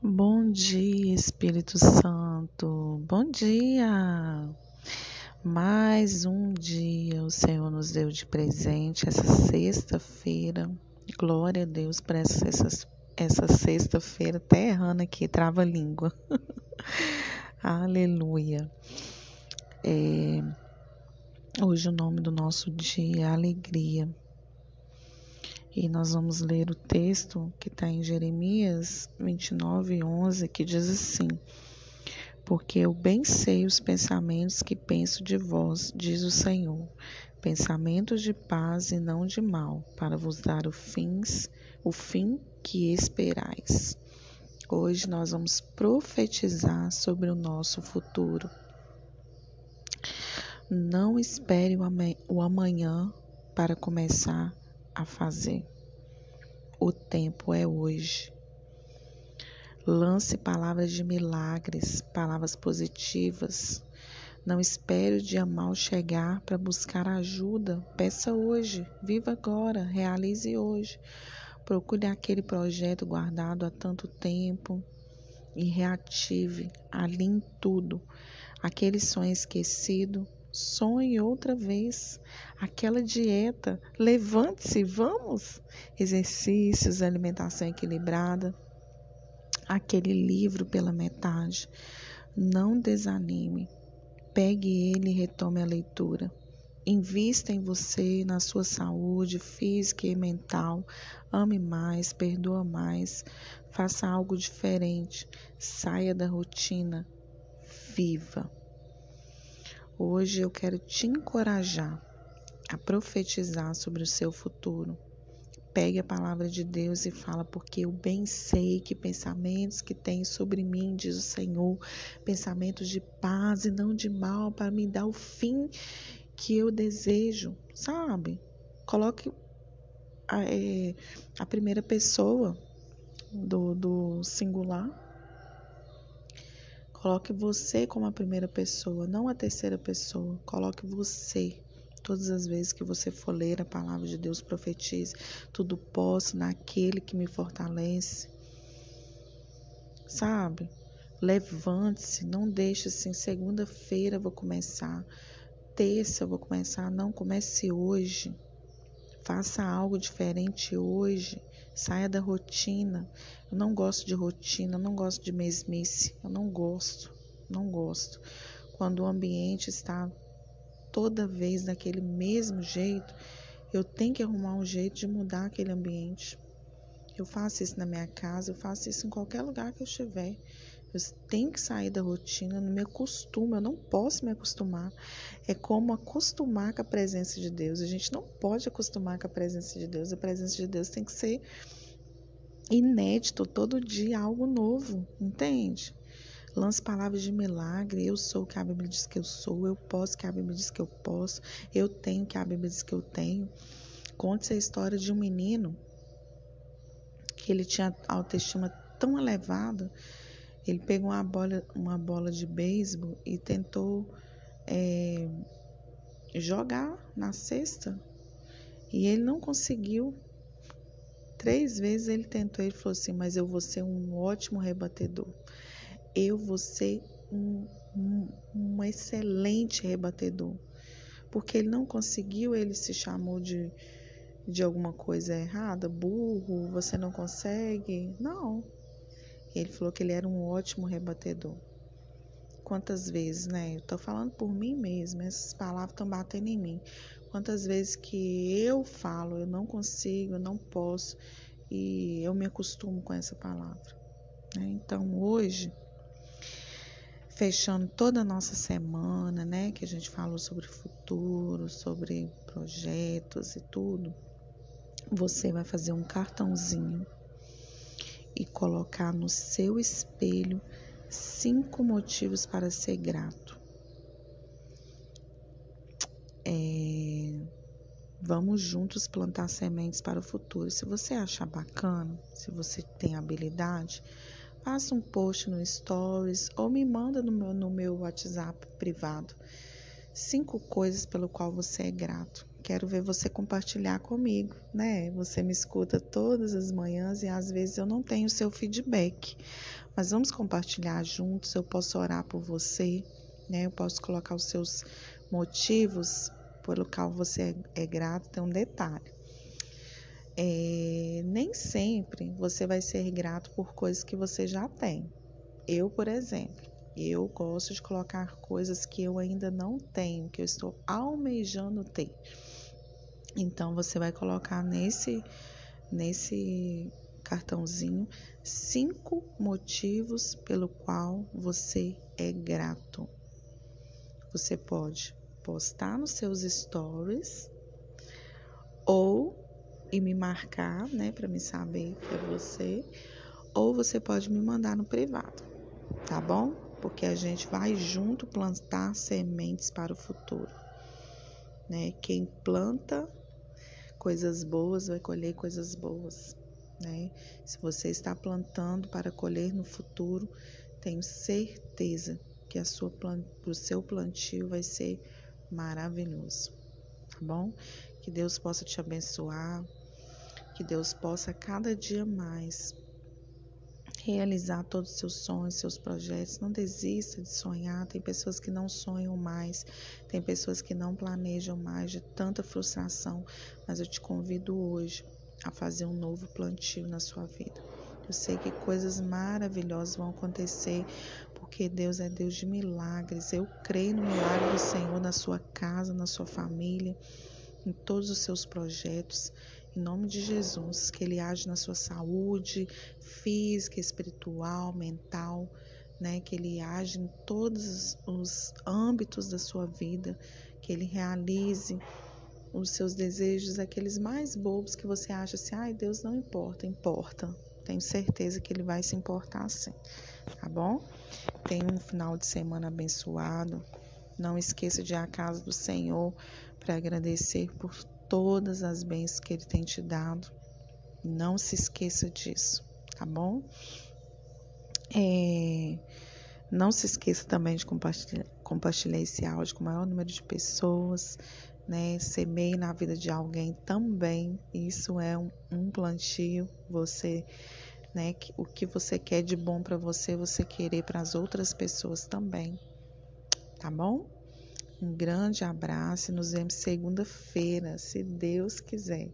Bom dia, Espírito Santo. Bom dia. Mais um dia o Senhor nos deu de presente essa sexta-feira. Glória a Deus por essa, essa, essa sexta-feira. Até errando aqui, trava a língua. Aleluia. É, hoje o nome do nosso dia é Alegria. E nós vamos ler o texto que está em Jeremias 29, 11, que diz assim: Porque eu bem sei os pensamentos que penso de vós, diz o Senhor, pensamentos de paz e não de mal, para vos dar o, fins, o fim que esperais. Hoje nós vamos profetizar sobre o nosso futuro. Não espere o amanhã para começar a fazer. O tempo é hoje. Lance palavras de milagres, palavras positivas. Não espere o dia mal chegar para buscar ajuda. Peça hoje, viva agora, realize hoje. Procure aquele projeto guardado há tanto tempo e reative, alinhe tudo. Aquele sonho esquecido, Sonhe outra vez. Aquela dieta. Levante-se, vamos. Exercícios, alimentação equilibrada. Aquele livro pela metade. Não desanime. Pegue ele e retome a leitura. Invista em você, na sua saúde física e mental. Ame mais, perdoa mais. Faça algo diferente. Saia da rotina. Viva. Hoje eu quero te encorajar a profetizar sobre o seu futuro. Pegue a palavra de Deus e fala, porque eu bem sei que pensamentos que tem sobre mim, diz o Senhor, pensamentos de paz e não de mal, para me dar o fim que eu desejo, sabe? Coloque a, é, a primeira pessoa do, do singular Coloque você como a primeira pessoa, não a terceira pessoa. Coloque você. Todas as vezes que você for ler a palavra de Deus, profetize. Tudo posso naquele que me fortalece. Sabe? Levante-se. Não deixe assim. Segunda-feira vou começar. Terça eu vou começar. Não, comece hoje. Faça algo diferente hoje. Saia da rotina. Eu não gosto de rotina, eu não gosto de mesmice. Eu não gosto, não gosto. Quando o ambiente está toda vez daquele mesmo jeito, eu tenho que arrumar um jeito de mudar aquele ambiente. Eu faço isso na minha casa, eu faço isso em qualquer lugar que eu estiver. Eu tenho que sair da rotina, não me acostumo, eu não posso me acostumar. É como acostumar com a presença de Deus. A gente não pode acostumar com a presença de Deus. A presença de Deus tem que ser inédito, todo dia algo novo, entende? Lance palavras de milagre. Eu sou o que a Bíblia diz que eu sou. Eu posso o que a Bíblia diz que eu posso. Eu tenho o que a Bíblia diz que eu tenho. Conte a história de um menino que ele tinha autoestima tão elevada ele pegou uma bola, uma bola de beisebol e tentou é, jogar na cesta e ele não conseguiu. Três vezes ele tentou, ele falou assim: Mas eu vou ser um ótimo rebatedor. Eu vou ser um, um, um excelente rebatedor. Porque ele não conseguiu, ele se chamou de, de alguma coisa errada, burro, você não consegue. Não, ele falou que ele era um ótimo rebatedor. Quantas vezes, né? Eu tô falando por mim mesma, essas palavras estão batendo em mim. Quantas vezes que eu falo, eu não consigo, eu não posso, e eu me acostumo com essa palavra. Né? Então, hoje, fechando toda a nossa semana, né? Que a gente falou sobre futuro, sobre projetos e tudo, você vai fazer um cartãozinho e colocar no seu espelho cinco motivos para ser grato. É, vamos juntos plantar sementes para o futuro. Se você achar bacana, se você tem habilidade, faça um post no Stories ou me manda no meu, no meu WhatsApp privado. Cinco coisas pelo qual você é grato. quero ver você compartilhar comigo, né? Você me escuta todas as manhãs e às vezes eu não tenho seu feedback, mas vamos compartilhar juntos. Eu posso orar por você, né? Eu posso colocar os seus motivos pelo qual você é, é grato. Tem um detalhe. É, nem sempre você vai ser grato por coisas que você já tem. Eu, por exemplo, eu gosto de colocar coisas que eu ainda não tenho, que eu estou almejando ter. Então você vai colocar nesse nesse cartãozinho cinco motivos pelo qual você é grato. Você pode postar nos seus stories ou e me marcar, né, para me saber que é você, ou você pode me mandar no privado, tá bom? Porque a gente vai junto plantar sementes para o futuro, né? Quem planta coisas boas vai colher coisas boas, né? Se você está plantando para colher no futuro, tenho certeza que a sua o seu plantio vai ser maravilhoso, tá bom? Que Deus possa te abençoar, que Deus possa cada dia mais realizar todos os seus sonhos, seus projetos. Não desista de sonhar. Tem pessoas que não sonham mais, tem pessoas que não planejam mais de tanta frustração, mas eu te convido hoje a fazer um novo plantio na sua vida. Eu sei que coisas maravilhosas vão acontecer, porque Deus é Deus de milagres. Eu creio no milagre do Senhor na sua casa, na sua família, em todos os seus projetos. Em nome de Jesus, que Ele age na sua saúde física, espiritual, mental, né? Que Ele age em todos os âmbitos da sua vida, que Ele realize os seus desejos, aqueles mais bobos que você acha assim, ai, Deus não importa, importa tenho certeza que ele vai se importar sim, tá bom? Tenha um final de semana abençoado. Não esqueça de ir à casa do Senhor para agradecer por todas as bênçãos que Ele tem te dado. Não se esqueça disso, tá bom? É, não se esqueça também de compartilhar, compartilhar esse áudio com o maior número de pessoas, né? Semeie na vida de alguém também. Isso é um, um plantio. Você né? O que você quer de bom para você, você querer para as outras pessoas também. Tá bom? Um grande abraço e nos vemos segunda-feira, se Deus quiser.